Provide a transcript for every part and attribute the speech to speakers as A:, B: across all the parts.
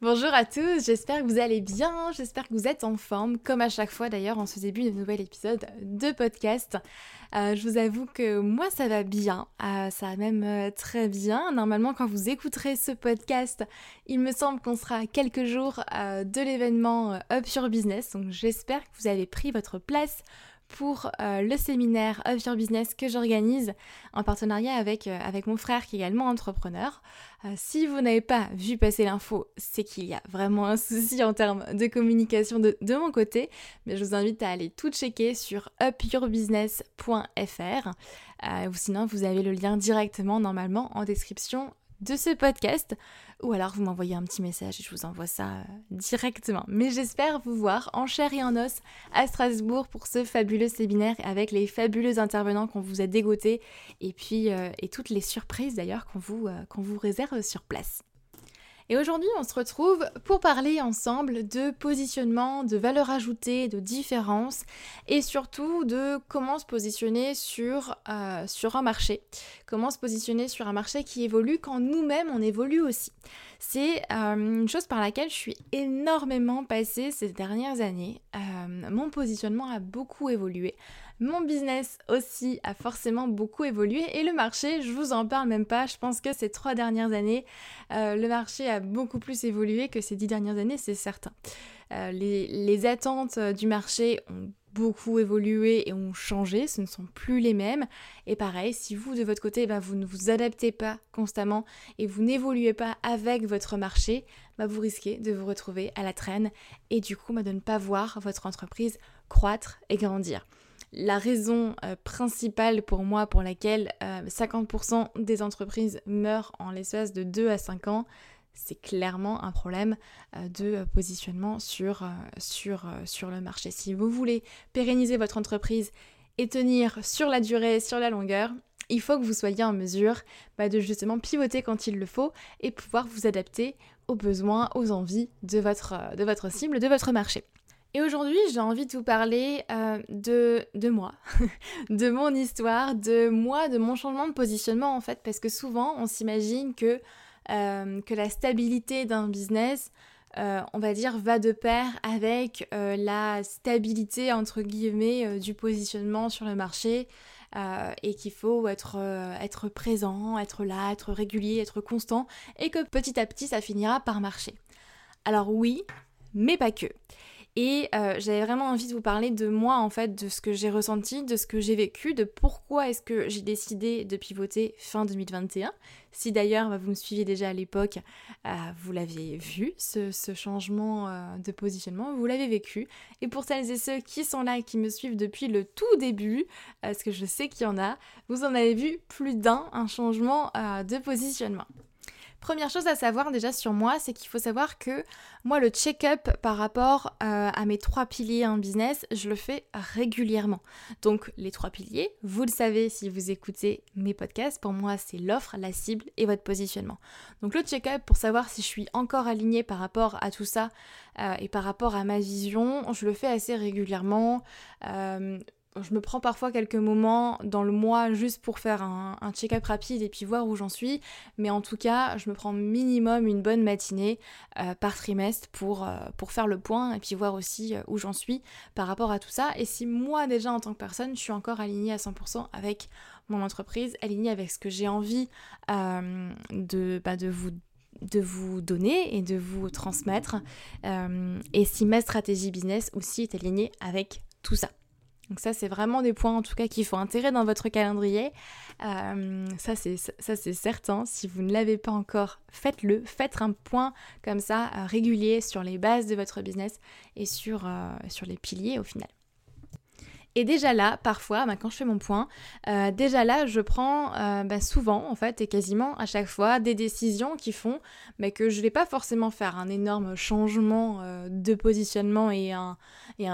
A: Bonjour à tous, j'espère que vous allez bien, j'espère que vous êtes en forme, comme à chaque fois d'ailleurs en ce début de nouvel épisode de podcast. Euh, je vous avoue que moi ça va bien, euh, ça va même euh, très bien. Normalement quand vous écouterez ce podcast, il me semble qu'on sera à quelques jours de l'événement Up Your Business, donc j'espère que vous avez pris votre place pour euh, le séminaire of Your Business que j'organise en partenariat avec, euh, avec mon frère qui est également entrepreneur. Euh, si vous n'avez pas vu passer l'info, c'est qu'il y a vraiment un souci en termes de communication de, de, mon côté, mais je vous invite à aller tout checker sur upyourbusiness.fr ou sinon vous avez le lien directement normalement en description de ce podcast ou alors vous m'envoyez un petit message et je vous envoie ça euh, directement. Mais j'espère vous voir en chair et en os à Strasbourg pour ce fabuleux séminaire avec les fabuleux intervenants qu'on vous a dégotés et puis euh, et toutes les surprises d'ailleurs qu'on vous, euh, qu'on vous réserve sur place. Et aujourd'hui, on se retrouve pour parler ensemble de positionnement, de valeur ajoutée, de différence et surtout de comment se positionner sur, euh, sur un marché. Comment se positionner sur un marché qui évolue quand nous-mêmes on évolue aussi. C'est euh, une chose par laquelle je suis énormément passée ces dernières années. Euh, mon positionnement a beaucoup évolué. Mon business aussi a forcément beaucoup évolué et le marché, je vous en parle même pas. Je pense que ces trois dernières années, euh, le marché a beaucoup plus évolué que ces dix dernières années, c'est certain. Euh, les, attentes euh, du marché ont beaucoup évolué et ont changé, ce ne sont plus les mêmes. Et pareil, si vous de votre côté, bah, vous ne vous adaptez pas constamment et vous n'évoluez pas avec votre marché, bah, vous risquez de vous retrouver à la traîne et du coup bah, de ne pas voir votre entreprise croître et grandir la raison euh, principale pour moi pour laquelle 50% euh, des entreprises meurent en l'espace de 2 à 5 ans, c'est clairement un problème euh, de positionnement sur, le marché. Si vous voulez pérenniser votre entreprise et tenir sur la durée, sur la longueur, il faut que vous soyez en mesure bah, de justement pivoter quand il le faut et pouvoir vous adapter aux besoins, aux envies de votre cible, de votre marché. Et aujourd'hui, j'ai envie de vous parler euh, de, de moi, de mon histoire, de moi, de mon changement de positionnement en fait, parce que souvent on s'imagine que que la stabilité d'un business, on va dire, va de pair avec la stabilité, entre guillemets, du positionnement sur le marché. et qu'il faut être, être présent, être là, être régulier, être constant, et que petit à petit ça finira par marcher. Alors oui, mais pas que. Et euh, j'avais vraiment envie de vous parler de moi, en fait, de ce que j'ai ressenti, de ce que j'ai vécu, de pourquoi est-ce que j'ai décidé de pivoter fin 2021. Si d'ailleurs bah, vous me suiviez déjà à l'époque, euh, vous l'avez vu, ce, changement euh, de positionnement, vous l'avez vécu. Et pour celles et ceux qui sont là et qui me suivent depuis le tout début, parce que je sais qu'il y en a, vous en avez vu plus d'un, un changement de positionnement. Première chose à savoir déjà sur moi, c'est qu'il faut savoir que moi, le check-up par rapport euh, à mes trois piliers en business, je le fais régulièrement. Donc, les trois piliers, vous le savez si vous écoutez mes podcasts, pour moi, c'est l'offre, la cible et votre positionnement. Donc, le check-up pour savoir si je suis encore alignée par rapport à tout ça euh, et par rapport à ma vision, je le fais assez régulièrement. Euh, je me prends parfois quelques moments dans le mois juste pour faire un, check-up rapide et puis voir où j'en suis. Mais en tout cas, je me prends minimum une bonne matinée euh, par trimestre pour, euh, pour faire le point et puis voir aussi euh, où j'en suis par rapport à tout ça. Et si moi déjà en tant que personne, je suis encore alignée à 100% avec mon entreprise, alignée avec ce que j'ai envie bah, de vous donner et de vous transmettre et si ma stratégie business aussi est alignée avec tout ça. Donc ça, c'est vraiment des points en tout cas qu'il faut intégrer dans votre calendrier. Euh, ça, c'est certain. Si vous ne l'avez pas encore, faites-le. Faites un point comme ça euh, régulier sur les bases de votre business et sur, euh, sur les piliers au final. Et déjà là, parfois, bah, quand je fais mon point, euh, déjà là, je prends euh, bah, souvent, en fait, et quasiment à chaque fois, des décisions qui font mais que je ne vais pas forcément faire. Un énorme changement euh, de positionnement et un,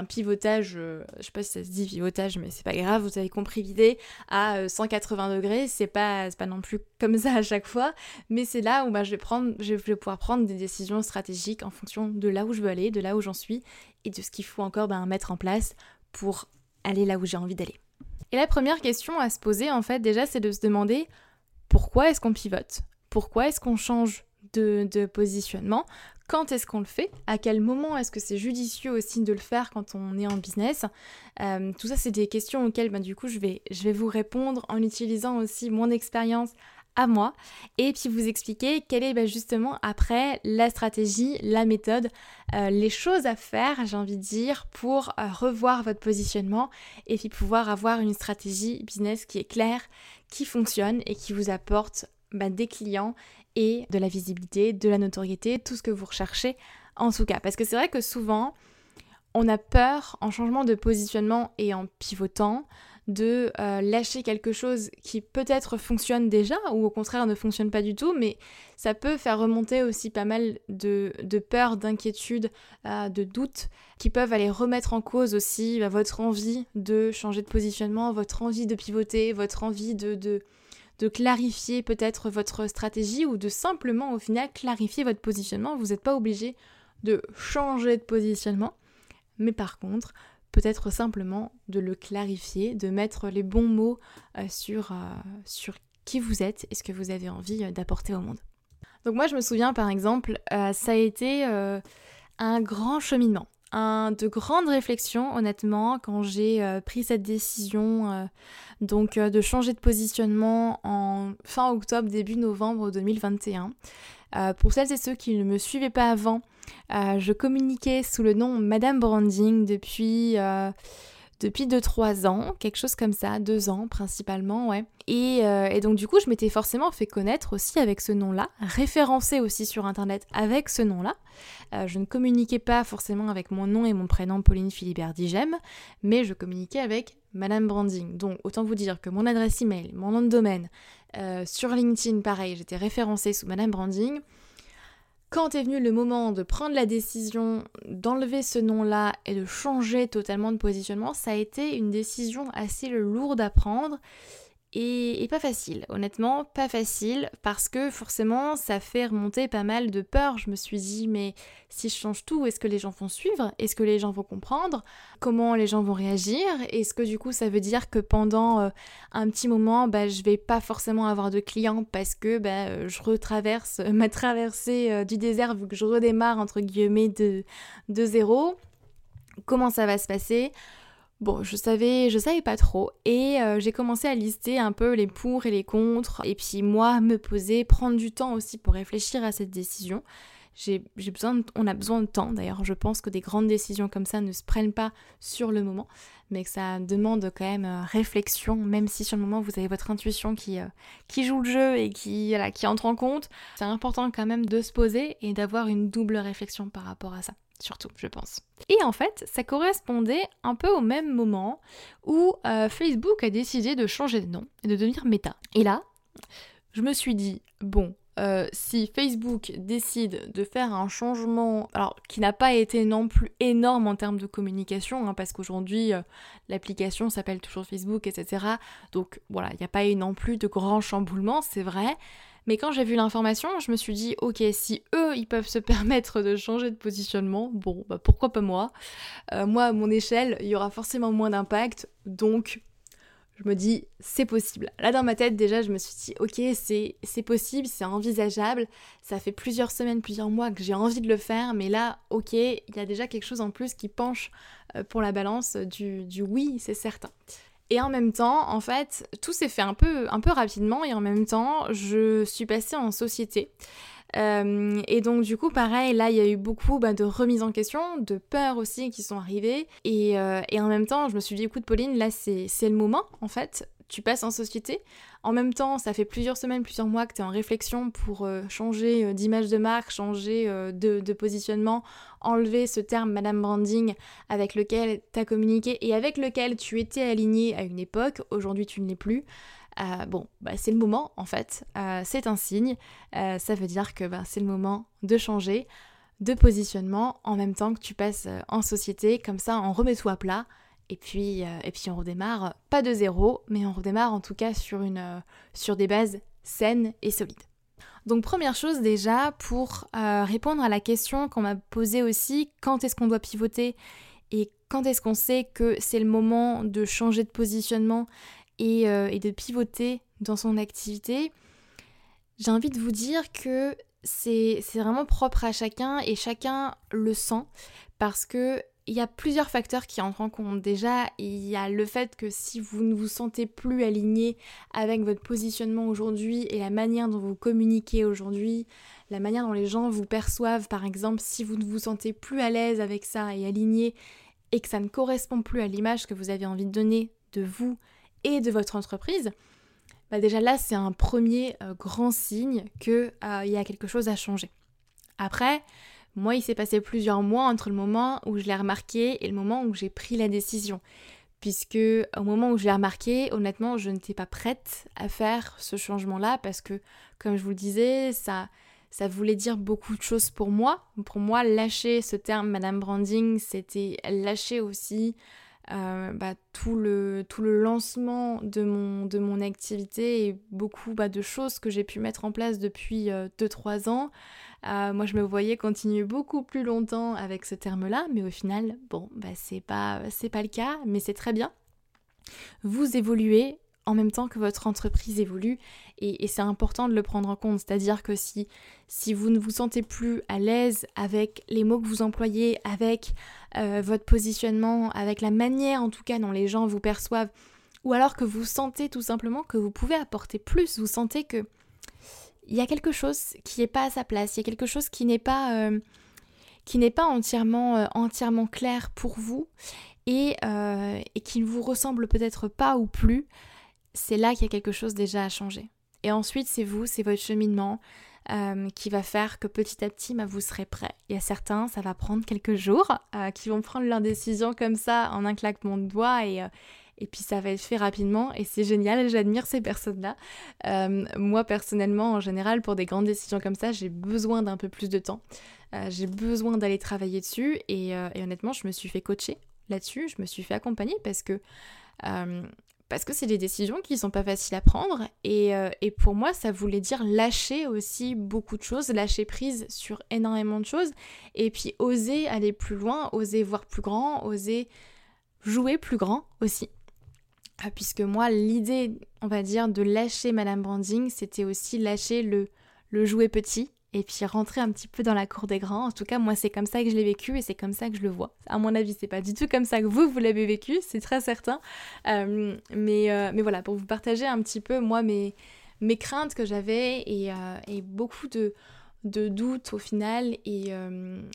A: pivotage, je sais pas si ça se dit pivotage, mais c'est pas grave, vous avez compris l'idée, à 180 degrés, c'est pas, pas non plus comme ça à chaque fois, mais c'est là où bah, je, vais je vais pouvoir prendre des décisions stratégiques en fonction de là où je veux aller, de là où j'en suis, et de ce qu'il faut encore mettre en place pour aller là où j'ai envie d'aller. Et la première question à se poser, en fait, déjà, c'est de se demander pourquoi est-ce qu'on pivote? Pourquoi est-ce qu'on change de, positionnement? Quand est-ce qu'on le fait? À quel moment est-ce que c'est judicieux aussi de le faire quand on est en business? Euh, Tout ça, c'est des questions auxquelles, ben, du coup, je vais, je vais vous répondre en utilisant aussi mon expérience à moi et puis vous expliquer quelle est bah, justement après la stratégie, la méthode, euh, les choses à faire, j'ai envie de dire, pour euh, revoir votre positionnement et puis pouvoir avoir une stratégie business qui est claire, qui fonctionne et qui vous apporte bah, des clients et de la visibilité, de la notoriété, tout ce que vous recherchez en tout cas. Parce que c'est vrai que souvent, on a peur en changement de positionnement et en pivotant de euh, lâcher quelque chose qui peut-être fonctionne déjà ou au contraire ne fonctionne pas du tout, mais ça peut faire remonter aussi pas mal de, de peur, d'inquiétude, euh, de doutes qui peuvent aller remettre en cause aussi bah, votre envie de changer de positionnement, votre envie de pivoter, votre envie de, de, de clarifier peut-être votre stratégie ou de simplement au final clarifier votre positionnement. Vous n'êtes pas obligé de changer de positionnement. Mais par contre, peut-être simplement de le clarifier, de mettre les bons mots euh, sur, euh, sur qui vous êtes et ce que vous avez envie euh, d'apporter au monde. Donc moi je me souviens par exemple, ça a été un grand cheminement, un, de grandes réflexions honnêtement quand j'ai pris cette décision donc de changer de positionnement en fin octobre, début novembre 2021. pour celles et ceux qui ne me suivaient pas avant, euh, je communiquais sous le nom Madame Branding depuis, euh, depuis 2-3 ans, quelque chose comme ça, 2 ans principalement, ouais. Euh, et, donc du coup, je m'étais forcément fait connaître aussi avec ce nom-là, référencé aussi sur Internet avec ce nom-là. je ne communiquais pas forcément avec mon nom et mon prénom Pauline Philibert Digem, mais je communiquais avec Madame Branding. Donc autant vous dire que mon adresse email, mon nom de domaine, sur LinkedIn, pareil, j'étais référencée sous Madame Branding quand est venu le moment de prendre la décision d'enlever ce nom-là et de changer totalement de positionnement, ça a été une décision assez lourde à prendre et, pas facile. Honnêtement, pas facile parce que forcément, ça fait remonter pas mal de peur. Je me suis dit, mais si je change tout, est-ce que les gens vont suivre? Est-ce que les gens vont comprendre? Comment les gens vont réagir? Est-ce que du coup, ça veut dire que pendant euh, un petit moment, bah, je vais pas forcément avoir de clients parce que bah, euh, je retraverse ma traversée euh, du désert vu que je redémarre entre guillemets de, de zéro. Comment ça va se passer? Bon, je savais, je savais pas trop et euh, j'ai commencé à lister un peu les pour et les contre et puis moi me poser, prendre du temps aussi pour réfléchir à cette décision. J'ai besoin, on a besoin de temps d'ailleurs. Je pense que des grandes décisions comme ça ne se prennent pas sur le moment, mais que ça demande quand même euh, réflexion, même si sur le moment vous avez votre intuition qui, euh, qui joue le jeu et qui, qui entre en compte. C'est important quand même de se poser et d'avoir une double réflexion par rapport à ça surtout, je pense. Et en fait, ça correspondait un peu au même moment où euh, Facebook a décidé de changer de nom et de devenir Meta. Et là, je me suis dit, bon, euh, si Facebook décide de faire un changement, alors qui n'a pas été non plus énorme en termes de communication, hein, parce qu'aujourd'hui euh, l'application s'appelle toujours Facebook, etc. Donc voilà, il n'y a pas eu non plus de grands chamboulements, c'est vrai. Mais quand j'ai vu l'information, je me suis dit, ok, si eux, ils peuvent se permettre de changer de positionnement, bon, bah pourquoi pas moi euh, Moi, à mon échelle, il y aura forcément moins d'impact, donc je me dis, c'est possible. Là, dans ma tête, déjà, je me suis dit, ok, c'est possible, c'est envisageable. Ça fait plusieurs semaines, plusieurs mois que j'ai envie de le faire, mais là, ok, il y a déjà quelque chose en plus qui penche euh, pour la balance du, du oui, c'est certain. Et en même temps, en fait, tout s'est fait un peu, un peu rapidement et en même temps, je suis passée en société. Euh, et donc du coup, pareil, là, il y a eu beaucoup bah, de remises en question, de peurs aussi qui sont arrivées. Et, euh, et en même temps, je me suis dit, écoute Pauline, là, c'est le moment, en fait tu passes en société. En même temps, ça fait plusieurs semaines, plusieurs mois que tu es en réflexion pour euh, changer euh, d'image de marque, changer euh, de, positionnement, enlever ce terme Madame Branding avec lequel tu as communiqué et avec lequel tu étais aligné à une époque. Aujourd'hui, tu ne l'es plus. bon, bah, c'est le moment en fait. c'est un signe. ça veut dire que bah, c'est le moment de changer de positionnement en même temps que tu passes en société. Comme ça, on remet tout à plat et puis, euh, et puis on redémarre, pas de zéro, mais on redémarre en tout cas sur, une, euh, sur des bases saines et solides. Donc première chose déjà, pour euh, répondre à la question qu'on m'a posée aussi, quand est-ce qu'on doit pivoter et quand est-ce qu'on sait que c'est le moment de changer de positionnement et, et de pivoter dans son activité, j'ai envie de vous dire que c'est vraiment propre à chacun et chacun le sent parce que il y a plusieurs facteurs qui entrent en compte. Déjà, il y a le fait que si vous ne vous sentez plus aligné avec votre positionnement aujourd'hui et la manière dont vous communiquez aujourd'hui, la manière dont les gens vous perçoivent, par exemple, si vous ne vous sentez plus à l'aise avec ça et aligné et que ça ne correspond plus à l'image que vous avez envie de donner de vous et de votre entreprise, bah déjà là, c'est un premier euh, grand signe qu'il euh, y a quelque chose à changer. Après, moi, il s'est passé plusieurs mois entre le moment où je l'ai remarqué et le moment où j'ai pris la décision. Puisque au moment où je l'ai remarqué, honnêtement, je n'étais pas prête à faire ce changement-là parce que, comme je vous le disais, ça, ça voulait dire beaucoup de choses pour moi. Pour moi, lâcher ce terme Madame Branding, c'était lâcher aussi euh, bah, tout, le, tout le lancement de mon, de mon activité et beaucoup bah, de choses que j'ai pu mettre en place depuis 2-3 euh, ans. Euh, moi, je me voyais continuer beaucoup plus longtemps avec ce terme-là, mais au final, bon, bah, c'est pas, c'est pas le cas, mais c'est très bien. Vous évoluez en même temps que votre entreprise évolue et, c'est important de le prendre en compte. C'est-à-dire que si, si vous ne vous sentez plus à l'aise avec les mots que vous employez, avec euh, votre positionnement, avec la manière en tout cas dont les gens vous perçoivent, ou alors que vous sentez tout simplement que vous pouvez apporter plus, vous sentez que il y a quelque chose qui n'est pas à sa place, il y a quelque chose qui n'est pas, euh, qui n'est pas entièrement, euh, entièrement clair pour vous et, euh, et qui ne vous ressemble peut-être pas ou plus, c'est là qu'il y a quelque chose déjà à changer. Et ensuite, c'est vous, c'est votre cheminement qui va faire que petit à petit, bah, vous serez prêt. Il y a certains, ça va prendre quelques jours, qui vont prendre leur décision comme ça en un claquement de doigts et et puis ça va être fait rapidement et c'est génial, j'admire ces personnes-là. Euh, moi personnellement, en général, pour des grandes décisions comme ça, j'ai besoin d'un peu plus de temps. Euh, j'ai besoin d'aller travailler dessus et, euh, et, honnêtement, je me suis fait coacher là-dessus, je me suis fait accompagner parce que parce que c'est des décisions qui sont pas faciles à prendre et, et, pour moi ça voulait dire lâcher aussi beaucoup de choses, lâcher prise sur énormément de choses et puis oser aller plus loin, oser voir plus grand, oser jouer plus grand aussi. Ah, puisque moi l'idée on va dire de lâcher Madame Branding c'était aussi lâcher le, le jouer petit et puis rentrer un petit peu dans la cour des grands. En tout cas, moi, c'est comme ça que je l'ai vécu et c'est comme ça que je le vois. À mon avis, c'est pas du tout comme ça que vous, vous l'avez vécu, c'est très certain. Euh, mais, euh, mais voilà, pour vous partager un petit peu, moi, mes, mes craintes que j'avais et, euh, et, beaucoup de, de doutes au final et,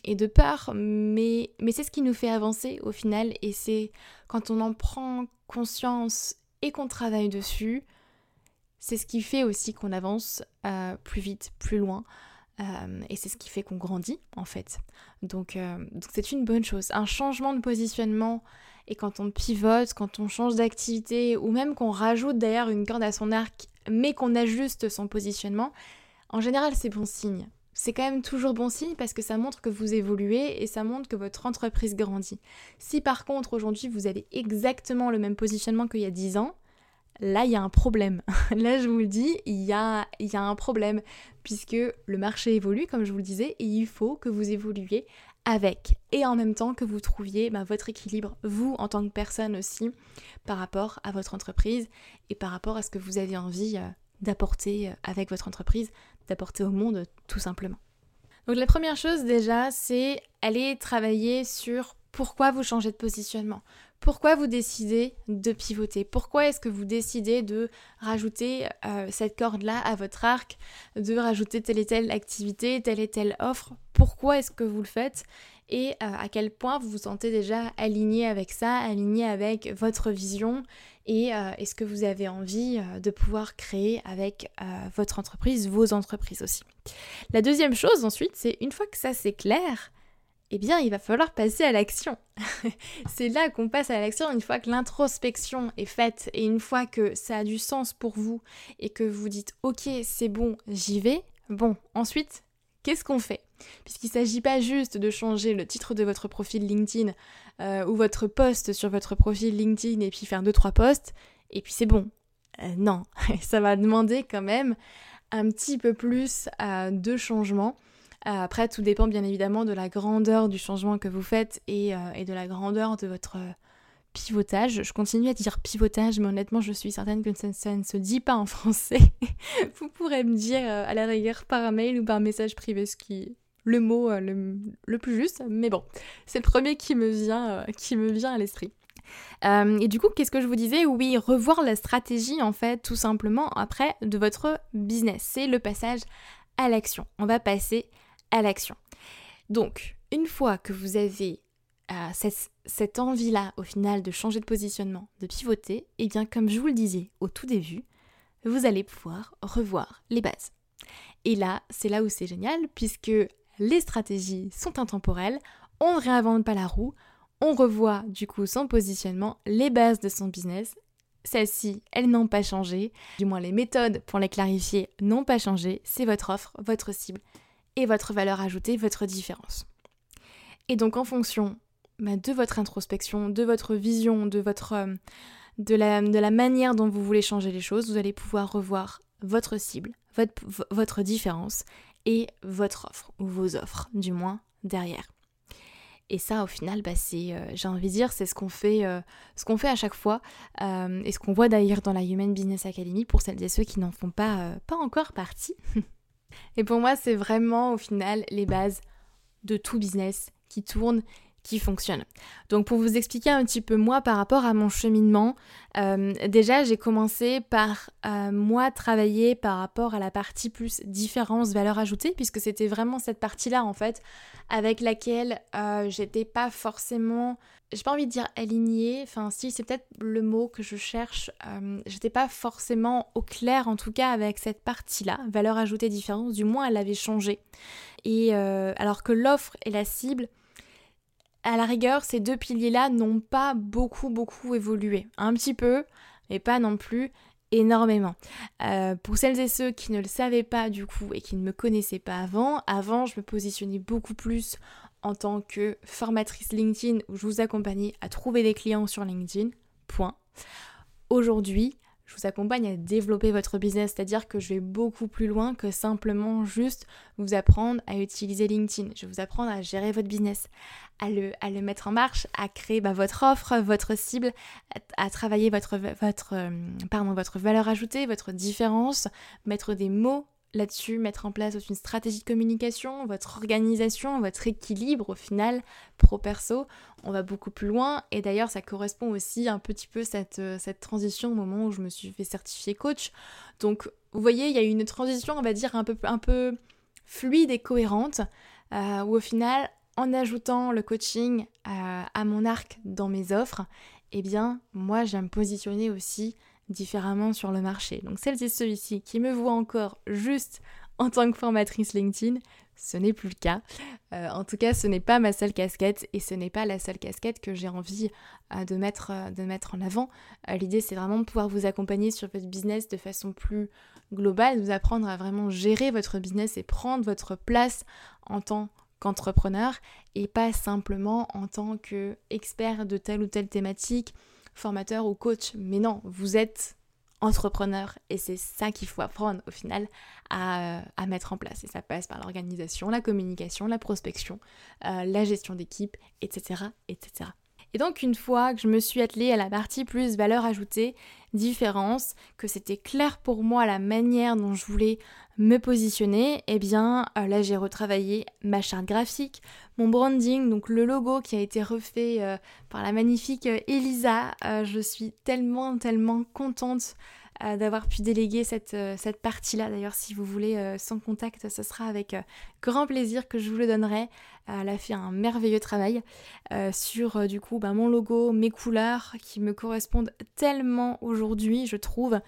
A: et de peur. Mais, mais c'est ce qui nous fait avancer au final et c'est quand on en prend conscience et qu'on travaille dessus, c'est ce qui fait aussi qu'on avance plus vite, plus loin. Euh, et c'est ce qui fait qu'on grandit en fait. Euh, donc c'est une bonne chose. Un changement de positionnement et quand on pivote, quand on change d'activité ou même qu'on rajoute d'ailleurs une corde à son arc mais qu'on ajuste son positionnement, en général c'est bon signe. C'est quand même toujours bon signe parce que ça montre que vous évoluez et ça montre que votre entreprise grandit. Si par contre aujourd'hui vous avez exactement le même positionnement qu'il y a 10 ans, là il y a un problème. là je vous le dis, il y a, un problème puisque le marché évolue comme je vous le disais et il faut que vous évoluiez avec et en même temps que vous trouviez bah, votre équilibre, vous en tant que personne aussi, par rapport à votre entreprise et par rapport à ce que vous avez envie euh, d'apporter euh, avec votre entreprise, d'apporter au monde tout simplement. Donc la première chose déjà, c'est aller travailler sur pourquoi vous changez de positionnement. Pourquoi vous décidez de pivoter? Pourquoi est-ce que vous décidez de rajouter euh, cette corde-là à votre arc, de rajouter telle et telle activité, telle et telle offre? Pourquoi est-ce que vous le faites? Et euh, à quel point vous vous sentez déjà aligné avec ça, aligné avec votre vision et euh, est-ce que vous avez envie de pouvoir créer avec votre entreprise, vos entreprises aussi? La deuxième chose ensuite, c'est une fois que ça c'est clair, eh bien, il va falloir passer à l'action. c'est là qu'on passe à l'action une fois que l'introspection est faite et une fois que ça a du sens pour vous et que vous dites ok, c'est bon, j'y vais. Bon, ensuite, qu'est-ce qu'on fait? Puisqu'il ne s'agit pas juste de changer le titre de votre profil LinkedIn euh, ou votre post sur votre profil LinkedIn et puis faire deux trois posts et puis c'est bon. Euh, non, ça va demander quand même un petit peu plus euh, de changement après, tout dépend bien évidemment de la grandeur du changement que vous faites et, de la grandeur de votre pivotage. Je continue à dire pivotage, mais honnêtement, je suis certaine que ça, ne se dit pas en français. vous pourrez me dire à la rigueur par mail ou par message privé ce qui le mot le, plus juste, mais bon, c'est le premier qui me vient, qui me vient à l'esprit. et du coup, qu'est-ce que je vous disais? Oui, revoir la stratégie en fait, tout simplement après de votre business. C'est le passage à l'action. On va passer à l'action. Donc, une fois que vous avez euh, cette, envie-là, au final, de changer de positionnement, de pivoter, et eh bien, comme je vous le disais au tout début, vous allez pouvoir revoir les bases. Et là, c'est là où c'est génial, puisque les stratégies sont intemporelles, on ne réinvente pas la roue, on revoit du coup son positionnement, les bases de son business. Celles-ci, elles n'ont pas changé, du moins les méthodes pour les clarifier n'ont pas changé, c'est votre offre, votre cible, et votre valeur ajoutée, votre différence. Et donc en fonction bah, de votre introspection, de votre vision, de, votre, euh, de, la, manière dont vous voulez changer les choses, vous allez pouvoir revoir votre cible, votre différence et votre offre, ou vos offres du moins derrière. Et ça, au final, bah, euh, j'ai envie de dire, c'est ce qu'on fait, euh, fait à chaque fois, et ce qu'on voit d'ailleurs dans la Human Business Academy pour celles et ceux qui n'en font pas, pas encore partie. Et pour moi, c'est vraiment au final les bases de tout business qui tourne, qui fonctionne. Donc pour vous expliquer un petit peu moi par rapport à mon cheminement, euh, déjà j'ai commencé par euh, moi travailler par rapport à la partie plus différence, valeur ajoutée, puisque c'était vraiment cette partie-là en fait avec laquelle euh, j'étais pas forcément j'ai pas envie de dire alignée, enfin si c'est peut-être le mot que je cherche, j'étais pas forcément au clair en tout cas avec cette partie-là, valeur ajoutée différence, du moins elle avait changé. Et alors que l'offre et la cible, à la rigueur, ces deux piliers-là n'ont pas beaucoup beaucoup évolué. Un petit peu, mais pas non plus énormément. Euh, pour celles et ceux qui ne le savaient pas du coup et qui ne me connaissaient pas avant, avant je me positionnais beaucoup plus en tant que formatrice LinkedIn où je vous accompagnais à trouver des clients sur LinkedIn. Point. aujourd'hui, je vous accompagne à développer votre business, c'est-à-dire que je vais beaucoup plus loin que simplement juste vous apprendre à utiliser LinkedIn. Je vais vous apprendre à gérer votre business, à le, mettre en marche, à créer bah, votre offre, votre cible, à, travailler votre, votre, euh, votre valeur ajoutée, votre différence, mettre des mots là-dessus, mettre en place une stratégie de communication, votre organisation, votre équilibre au final, pro-perso, on va beaucoup plus loin. Et d'ailleurs, ça correspond aussi un petit peu cette, euh, cette transition au moment où je me suis fait certifier coach. Donc, vous voyez, il y a une transition, on va dire, un peu, un peu fluide et cohérente, euh, où au final, en ajoutant le coaching euh, à mon arc dans mes offres, eh bien, moi, j'aime me positionner aussi différemment sur le marché. Donc celles et ceux-ci qui me voient encore juste en tant que formatrice LinkedIn, ce n'est plus le cas. Euh, en tout cas, ce n'est pas ma seule casquette et ce n'est pas la seule casquette que j'ai envie euh, de, mettre, euh, de mettre en avant. L'idée, c'est vraiment de pouvoir vous accompagner sur votre business de façon plus globale, vous apprendre à vraiment gérer votre business et prendre votre place en tant qu'entrepreneur et pas simplement en tant qu'expert de telle ou telle thématique formateur ou coach. Mais non, vous êtes entrepreneur et c'est ça qu'il faut apprendre au final à, mettre en place. Et ça passe par l'organisation, la communication, la prospection, euh, la gestion d'équipe, etc., etc. Et donc une fois que je me suis attelée à la partie plus valeur ajoutée, différence, que c'était clair pour moi la manière dont je voulais me positionner, eh bien euh, là j'ai retravaillé ma charte graphique, mon branding, donc le logo qui a été refait euh, par la magnifique euh, Elisa. je suis tellement tellement contente d'avoir pu déléguer cette, cette partie-là. D'ailleurs, si vous voulez sans contact, ce sera avec grand plaisir que je vous le donnerai. elle a fait un merveilleux travail sur du coup bah, mon logo, mes couleurs qui me correspondent tellement aujourd'hui, je trouve.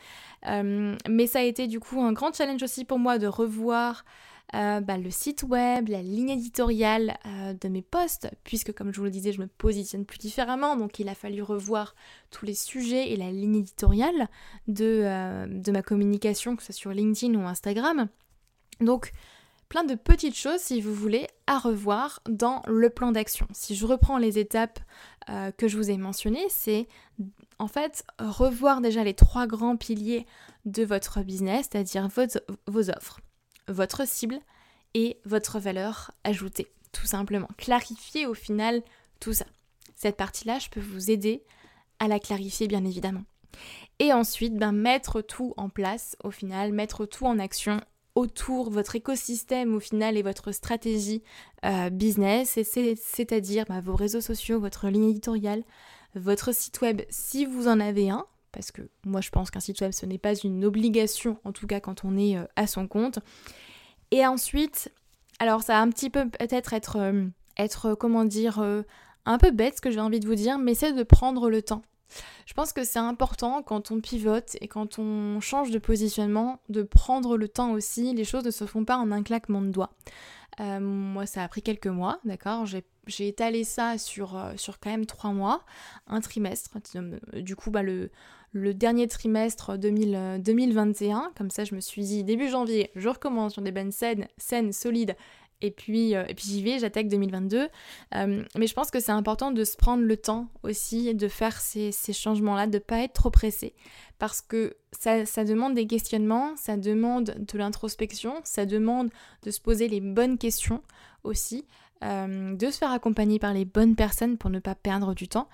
A: mais ça a été du coup un grand challenge aussi pour moi de revoir euh, bah, le site web, la ligne éditoriale euh, de mes posts, puisque comme je vous le disais, je me positionne plus différemment, donc il a fallu revoir tous les sujets et la ligne éditoriale de, euh, de ma communication, que ce soit sur LinkedIn ou Instagram. Donc plein de petites choses, si vous voulez, à revoir dans le plan d'action. Si je reprends les étapes que je vous ai mentionnées, c'est en fait revoir déjà les trois grands piliers de votre business, c'est-à-dire vos offres votre cible et votre valeur ajoutée, tout simplement. Clarifier au final tout ça. Cette partie-là, je peux vous aider à la clarifier bien évidemment. Et ensuite, ben, mettre tout en place au final, mettre tout en action autour votre écosystème au final et votre stratégie euh, business, c'est-à-dire ben, vos réseaux sociaux, votre ligne éditoriale, votre site web si vous en avez un, parce que moi je pense qu'un site web ce n'est pas une obligation, en tout cas quand on est euh, à son compte. Et ensuite, alors ça va un petit peu peut-être être, euh, être, comment dire, euh, un peu bête ce que j'ai envie de vous dire, mais c'est de prendre le temps. Je pense que c'est important quand on pivote et quand on change de positionnement de prendre le temps aussi. Les choses ne se font pas en un claquement de doigts. moi, ça a pris quelques mois, d'accord? J'ai étalé ça sur, sur quand même trois mois, un trimestre. Du coup, bah, le, le dernier trimestre 2021. Euh, Comme ça, je me suis dit, début janvier, je recommence sur des bonnes scènes, scènes solides. Et puis, euh, puis j'y vais, j'attaque 2022. Euh, mais je pense que c'est important de se prendre le temps aussi de faire ces, changements-là, de ne pas être trop pressé. Parce que ça, ça demande des questionnements, ça demande de l'introspection, ça demande de se poser les bonnes questions aussi. de se faire accompagner par les bonnes personnes pour ne pas perdre du temps,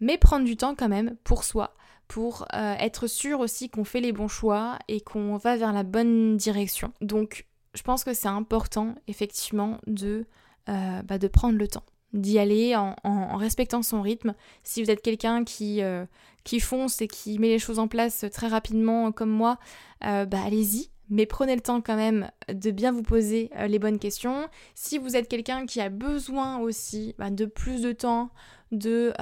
A: mais prendre du temps quand même pour soi, pour euh, être sûr aussi qu'on fait les bons choix et qu'on va vers la bonne direction. Donc je pense que c'est important effectivement de, euh, bah, de prendre le temps d'y aller en, respectant son rythme. Si vous êtes quelqu'un qui, euh, qui fonce et qui met les choses en place très rapidement comme moi, bah allez-y. Mais prenez le temps quand même de bien vous poser les bonnes questions. Si vous êtes quelqu'un qui a besoin aussi bah, de plus de temps, de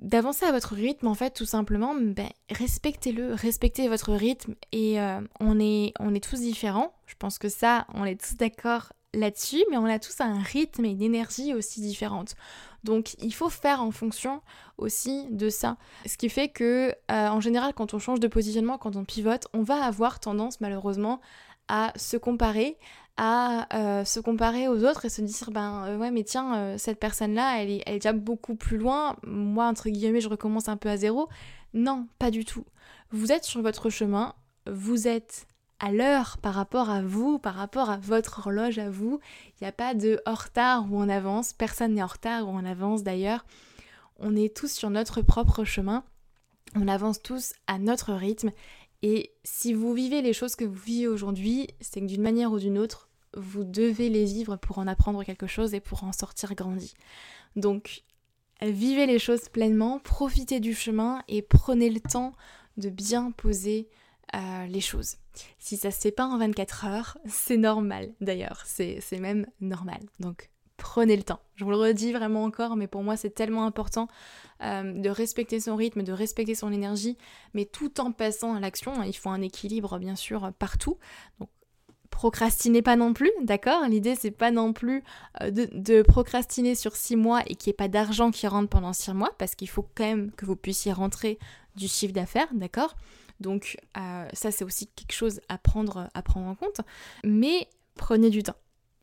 A: d'avancer à votre rythme en fait tout simplement ben, respectez-le respectez votre rythme et euh, on est tous différents. Je pense que ça on est tous d'accord là-dessus mais on a tous un rythme et une énergie aussi différente donc il faut faire en fonction aussi de ça. Ce qui fait que euh, en général quand on change de positionnement quand on pivote on va avoir tendance malheureusement à se comparer à euh, se comparer aux autres et se dire ben euh, ouais mais tiens euh, cette personne là elle est, elle est déjà beaucoup plus loin moi entre guillemets je recommence un peu à zéro Non, pas du tout. Vous êtes sur votre chemin, vous êtes à l'heure par rapport à vous, par rapport à votre horloge à vous. Il n'y a pas de en retard ou en avance, personne n'est en retard ou en avance d'ailleurs. On est tous sur notre propre chemin, on avance tous à notre rythme et si vous vivez les choses que vous vivez aujourd'hui, c'est que d'une manière ou d'une autre, vous devez les vivre pour en apprendre quelque chose et pour en sortir grandi. Donc, vivez les choses pleinement, profitez du chemin et prenez le temps de bien poser euh, les choses. Si ça se fait pas en 24 heures, c'est normal d'ailleurs, c'est même normal. Donc prenez le temps. Je vous le redis vraiment encore, mais pour moi c'est tellement important euh, de respecter son rythme, de respecter son énergie, mais tout en passant à l'action. Il faut un équilibre bien sûr partout. Donc procrastinez pas non plus, d'accord? L'idée c'est pas non plus euh, de, procrastiner sur six mois et qu'il n'y ait pas d'argent qui rentre pendant six mois, parce qu'il faut quand même que vous puissiez rentrer du chiffre d'affaires, d'accord? Donc euh, ça c'est aussi quelque chose à prendre, à prendre en compte. Mais prenez du temps.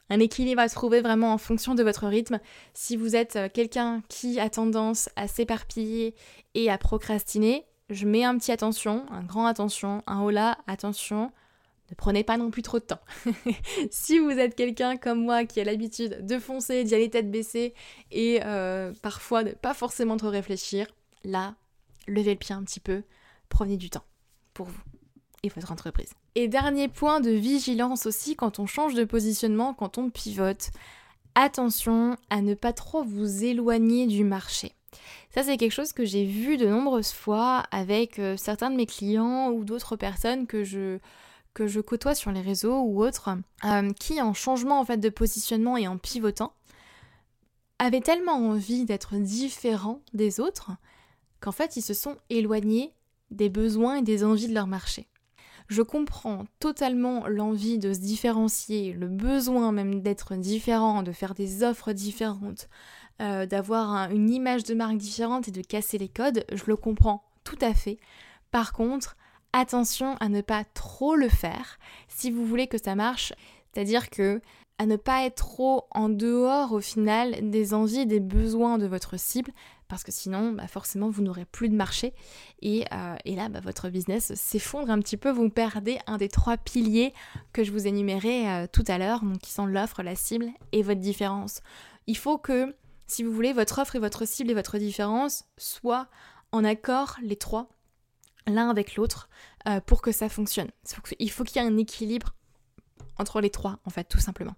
A: Un équilibre à trouver vraiment en fonction de votre rythme. Si vous êtes euh, quelqu'un qui a tendance à s'éparpiller et à procrastiner, je mets un petit attention, un grand attention, un hola, attention, ne prenez pas non plus trop de temps. si vous êtes quelqu'un comme moi qui a l'habitude de foncer, d'y aller tête baissée et euh, parfois de pas forcément trop réfléchir, là, levez le pied un petit peu, prenez du temps pour vous et votre entreprise. Et dernier point de vigilance aussi quand on change de positionnement, quand on pivote, attention à ne pas trop vous éloigner du marché. Ça, c'est quelque chose que j'ai vu de nombreuses fois avec euh, certains de mes clients ou d'autres personnes que je, que je côtoie sur les réseaux ou autres, euh, qui en changement en fait de positionnement et en pivotant, avaient tellement envie d'être différents des autres qu'en fait ils se sont éloignés des besoins et des envies de leur marché. Je comprends totalement l'envie de se différencier, le besoin même d'être différent, de faire des offres différentes, euh, d'avoir une image de marque différente et de casser les codes, je le comprends tout à fait. Par contre, attention à ne pas trop le faire si vous voulez que ça marche. C'est-à-dire que à ne pas être trop en dehors au final des envies des besoins de votre cible parce que sinon bah forcément vous n'aurez plus de marché et, euh, là bah, votre business s'effondre un petit peu, vous perdez un des trois piliers que je vous énumérais euh, tout à l'heure, qui sont l'offre, la cible et votre différence. Il faut que si vous voulez votre offre et votre cible et votre différence soient en accord les trois l'un avec l'autre euh, pour que ça fonctionne. Il faut qu'il y ait un équilibre entre les trois, en fait, tout simplement.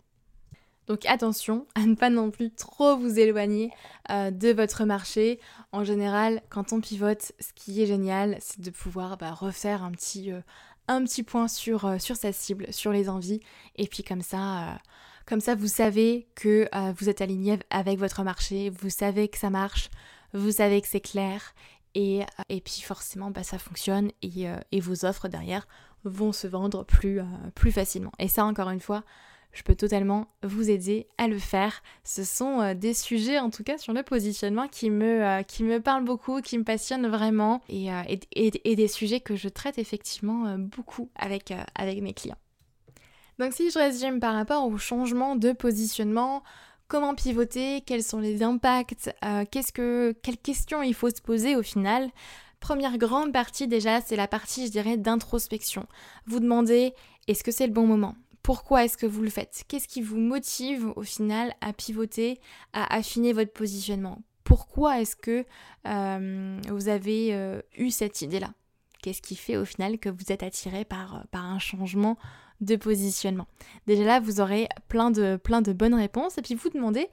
A: Donc attention à ne pas non plus trop vous éloigner euh, de votre marché. En général, quand on pivote, ce qui est génial, c'est de pouvoir bah, refaire un petit, euh, un petit point sur, sur sa cible, sur les envies. Et puis comme ça, comme ça, vous savez que vous êtes aligné avec votre marché, vous savez que ça marche, vous savez que c'est clair et, et puis forcément, bah, ça fonctionne et, euh, et, vos offres derrière vont se vendre plus, euh, plus facilement. Et ça, encore une fois, je peux totalement vous aider à le faire. Ce sont euh, des sujets, en tout cas sur le positionnement, qui me, qui me parlent beaucoup, qui me passionnent vraiment et, et des sujets que je traite effectivement beaucoup avec, avec mes clients. Donc si je résume par rapport au changement de positionnement, comment pivoter, quels sont les impacts, euh, qu'est-ce que, quelles questions il faut se poser au final. Première grande partie déjà, c'est la partie, je dirais, d'introspection. Vous demandez, est-ce que c'est le bon moment? Pourquoi est-ce que vous le faites? Qu'est-ce qui vous motive au final à pivoter, à affiner votre positionnement? Pourquoi est-ce que euh, vous avez euh, eu cette idée-là? Qu'est-ce qui fait au final que vous êtes attiré par, par un changement de positionnement? Déjà là, vous aurez plein de, plein de bonnes réponses et puis vous demandez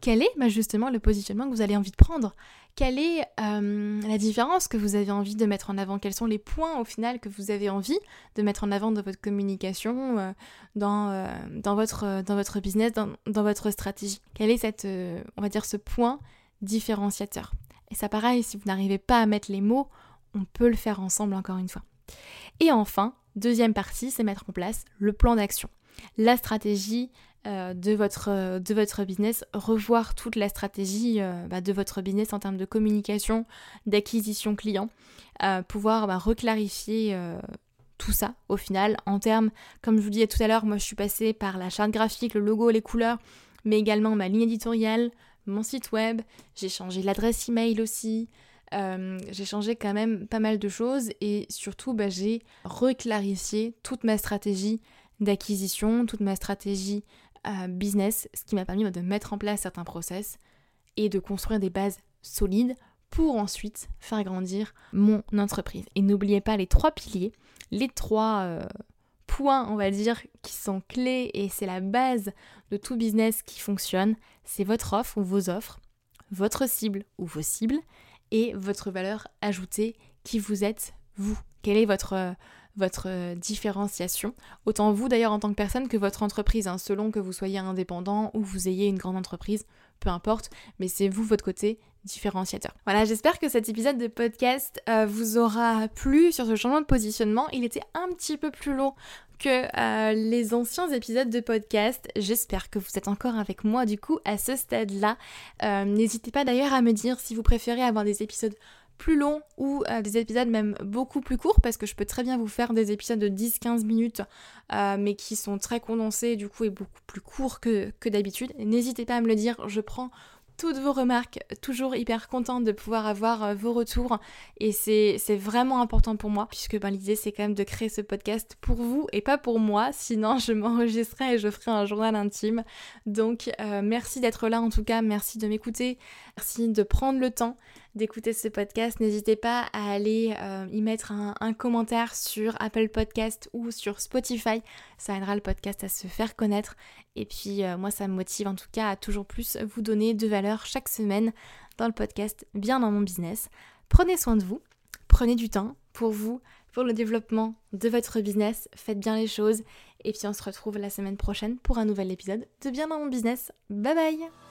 A: quel est bah, justement le positionnement que vous avez envie de prendre? Quelle est euh, la différence que vous avez envie de mettre en avant? Quels sont les points au final que vous avez envie de mettre en avant dans votre communication, euh, dans, euh, dans, votre, business, dans, votre stratégie? Quel est ce point différenciateur? Et ça pareil, si vous n'arrivez pas à mettre les mots, on peut le faire ensemble encore une fois. Et enfin, Deuxième partie, c'est mettre en place le plan d'action, la stratégie de, votre, de votre business, revoir toute la stratégie euh, bah, de votre business en termes de communication, d'acquisition client, euh, pouvoir bah, reclarifier tout ça au final en termes, comme je vous disais tout à l'heure, moi je suis passée par la charte graphique, le logo, les couleurs, mais également ma ligne éditoriale, mon site web, j'ai changé l'adresse email aussi, euh, j'ai changé quand même pas mal de choses et surtout bah, j'ai reclarifié toute ma stratégie d'acquisition, toute ma stratégie euh, business, ce qui m'a permis de mettre en place certains process et de construire des bases solides pour ensuite faire grandir mon entreprise. Et n'oubliez pas les trois piliers, les trois euh, points, on va dire, qui sont clés et c'est la base de tout business qui fonctionne. C'est votre offre ou vos offres, votre cible ou vos cibles et votre valeur ajoutée qui vous êtes vous. Quelle est votre, votre différenciation Autant vous d'ailleurs en tant que personne que votre entreprise, hein, selon que vous soyez indépendant ou vous ayez une grande entreprise, peu importe, mais c'est vous votre côté différenciateur. Voilà, j'espère que cet épisode de podcast euh, vous aura plu sur ce changement de positionnement. Il était un petit peu plus long que euh, les anciens épisodes de podcast. J'espère que vous êtes encore avec moi du coup à ce stade-là. Euh, n'hésitez pas d'ailleurs à me dire si vous préférez avoir des épisodes plus longs ou des épisodes même beaucoup plus courts parce que je peux très bien vous faire des épisodes de 10-15 minutes mais qui sont très condensés du coup et beaucoup plus courts que, d'habitude. N'hésitez pas à me le dire, je prends toutes vos remarques, toujours hyper contente de pouvoir avoir euh, vos retours et c'est vraiment important pour moi puisque ben, l'idée c'est quand même de créer ce podcast pour vous et pas pour moi, sinon je m'enregistrerai et je ferai un journal intime. Donc euh, merci d'être là en tout cas, merci de m'écouter, merci de prendre le temps d'écouter ce podcast. N'hésitez pas à aller euh, y mettre un, commentaire sur Apple Podcast ou sur Spotify. Ça aidera le podcast à se faire connaître. Et puis euh, moi, ça me motive en tout cas à toujours plus vous donner de valeur chaque semaine dans le podcast, bien dans mon business. Prenez soin de vous, prenez du temps pour vous, pour le développement de votre business. Faites bien les choses. Et puis on se retrouve la semaine prochaine pour un nouvel épisode de Bien dans mon business. Bye bye